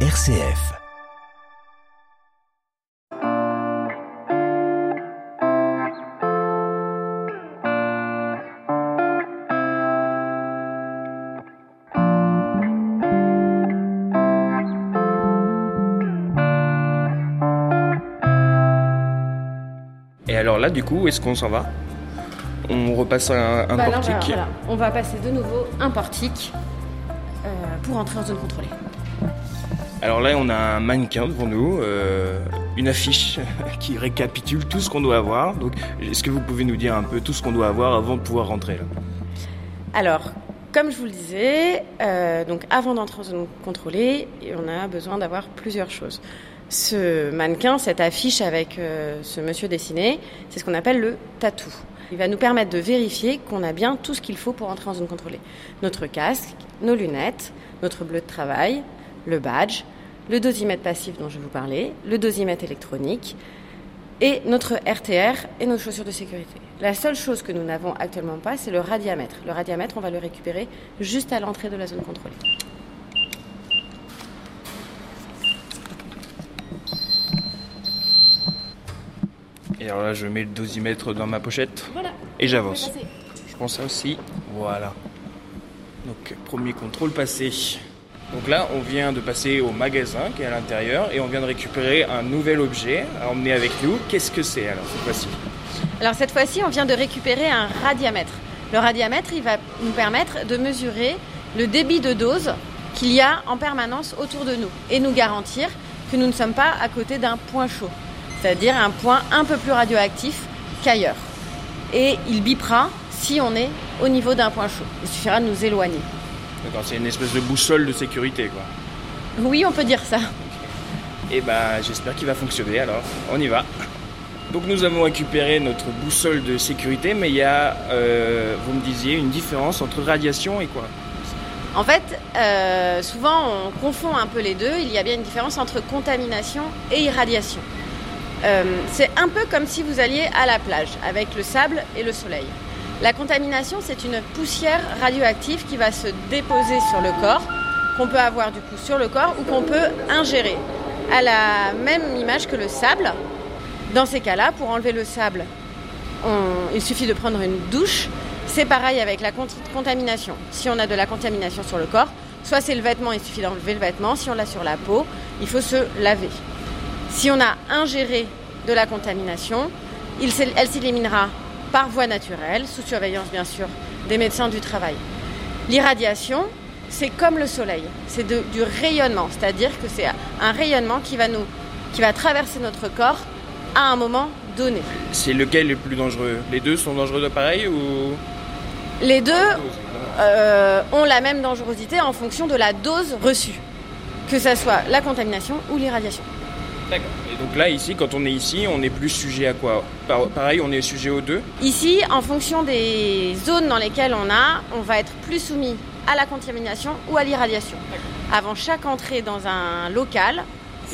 RCF. Et alors là, du coup, où est-ce qu'on s'en va? On repasse un, un Bah, là, on, va, portique. voilà, on va passer de nouveau un portique euh, pour entrer en zone contrôlée. Alors là, on a un mannequin devant nous, euh, une affiche qui récapitule tout ce qu'on doit avoir. Donc, est-ce que vous pouvez nous dire un peu tout ce qu'on doit avoir avant de pouvoir rentrer là? Alors, comme je vous le disais, euh, donc avant d'entrer en zone contrôlée, on a besoin d'avoir plusieurs choses. Ce mannequin, cette affiche avec euh, ce monsieur dessiné, c'est ce qu'on appelle le tatou. Il va nous permettre de vérifier qu'on a bien tout ce qu'il faut pour entrer en zone contrôlée. Notre casque, nos lunettes, notre bleu de travail, le badge, le dosimètre passif dont je vais vous parlais, le dosimètre électronique, et notre RTR et nos chaussures de sécurité. La seule chose que nous n'avons actuellement pas, c'est le radiamètre. Le radiamètre, on va le récupérer juste à l'entrée de la zone contrôlée. Et alors là, je mets le dosimètre dans ma pochette Voilà. et j'avance. Je prends ça aussi. Voilà. Donc, premier contrôle passé. Donc là, on vient de passer au magasin qui est à l'intérieur et on vient de récupérer un nouvel objet à emmener avec nous. Qu'est-ce que c'est alors cette fois-ci? Alors cette fois-ci, on vient de récupérer un radiamètre. Le radiamètre, il va nous permettre de mesurer le débit de dose qu'il y a en permanence autour de nous et nous garantir que nous ne sommes pas à côté d'un point chaud, c'est-à-dire un point un peu plus radioactif qu'ailleurs. Et il bipera si on est au niveau d'un point chaud. Il suffira de nous éloigner. D'accord, c'est une espèce de boussole de sécurité quoi. Oui, on peut dire ça. Et bah j'espère qu'il va fonctionner alors. On y va. Donc nous avons récupéré notre boussole de sécurité, mais il y a, euh, vous me disiez, une différence entre radiation et quoi? En fait, euh, souvent on confond un peu les deux. Il y a bien une différence entre contamination et irradiation. Euh, c'est un peu comme si vous alliez à la plage avec le sable et le soleil. La contamination, c'est une poussière radioactive qui va se déposer sur le corps, qu'on peut avoir du coup sur le corps ou qu'on peut ingérer. À la même image que le sable, dans ces cas-là, pour enlever le sable, il suffit de prendre une douche. C'est pareil avec la cont- contamination. Si on a de la contamination sur le corps, soit c'est le vêtement, il suffit d'enlever le vêtement. Si on l'a sur la peau, il faut se laver. Si on a ingéré de la contamination, elle s'éliminera par voie naturelle, sous surveillance bien sûr des médecins du travail. L'irradiation, c'est comme le soleil, c'est du rayonnement, c'est-à-dire que c'est un rayonnement qui va, nous, qui va traverser notre corps à un moment donné. C'est lequel le plus dangereux? Les deux sont dangereux de pareil ou? Les deux euh, ont la même dangerosité en fonction de la dose reçue, que ce soit la contamination ou l'irradiation. D'accord. Et donc là, ici, quand on est ici, on est plus sujet à quoi Par- Pareil, on est sujet aux deux Ici, en fonction des zones dans lesquelles on a, on va être plus soumis à la contamination ou à l'irradiation. Avant chaque entrée dans un local,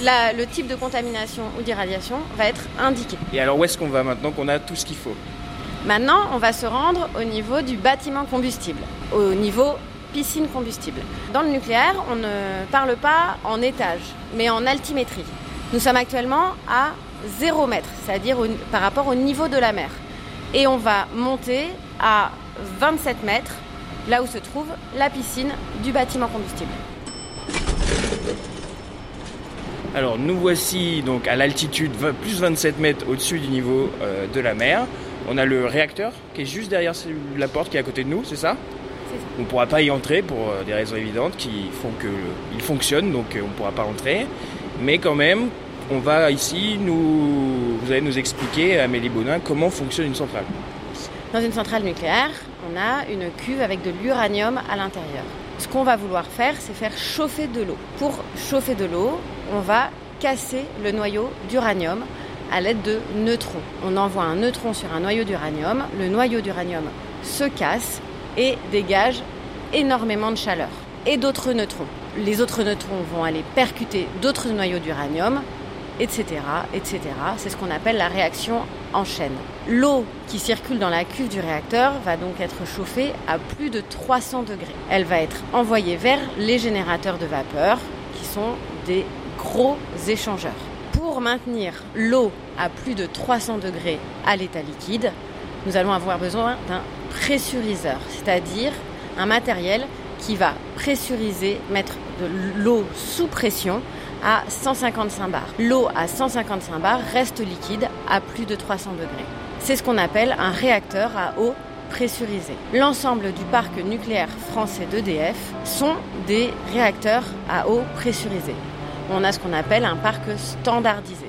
la- le type de contamination ou d'irradiation va être indiqué. Et alors, où est-ce qu'on va maintenant qu'on a tout ce qu'il faut Maintenant, on va se rendre au niveau du bâtiment combustible, au niveau piscine combustible. Dans le nucléaire, on ne parle pas en étage, mais en altimétrie. Nous sommes actuellement à 0 mètre, c'est-à-dire par rapport au niveau de la mer. Et on va monter à 27 mètres, là où se trouve la piscine du bâtiment combustible. Alors, nous voici donc à l'altitude plus 27 mètres au-dessus du niveau euh, de la mer. On a le réacteur qui est juste derrière la porte qui est à côté de nous, c'est ça? C'est ça. On ne pourra pas y entrer pour euh, des raisons évidentes qui font qu'il fonctionne, donc euh, on ne pourra pas entrer. Mais quand même, on va ici, nous, vous allez nous expliquer, Amélie Bonin, comment fonctionne une centrale. Dans une centrale nucléaire, on a une cuve avec de l'uranium à l'intérieur. Ce qu'on va vouloir faire, c'est faire chauffer de l'eau. Pour chauffer de l'eau, on va casser le noyau d'uranium à l'aide de neutrons. On envoie un neutron sur un noyau d'uranium, le noyau d'uranium se casse et dégage énormément de chaleur et d'autres neutrons. Les autres neutrons vont aller percuter d'autres noyaux d'uranium, etc., etc. C'est ce qu'on appelle la réaction en chaîne. L'eau qui circule dans la cuve du réacteur va donc être chauffée à plus de 300 degrés. Elle va être envoyée vers les générateurs de vapeur qui sont des gros échangeurs. Pour maintenir l'eau à plus de 300 degrés à l'état liquide, nous allons avoir besoin d'un pressuriseur, c'est-à-dire un matériel qui va pressuriser, mettre de l'eau sous pression à 155 bars. L'eau à 155 bars reste liquide à plus de 300 degrés. C'est ce qu'on appelle un réacteur à eau pressurisée. L'ensemble du parc nucléaire français d'EDF sont des réacteurs à eau pressurisée. On a ce qu'on appelle un parc standardisé.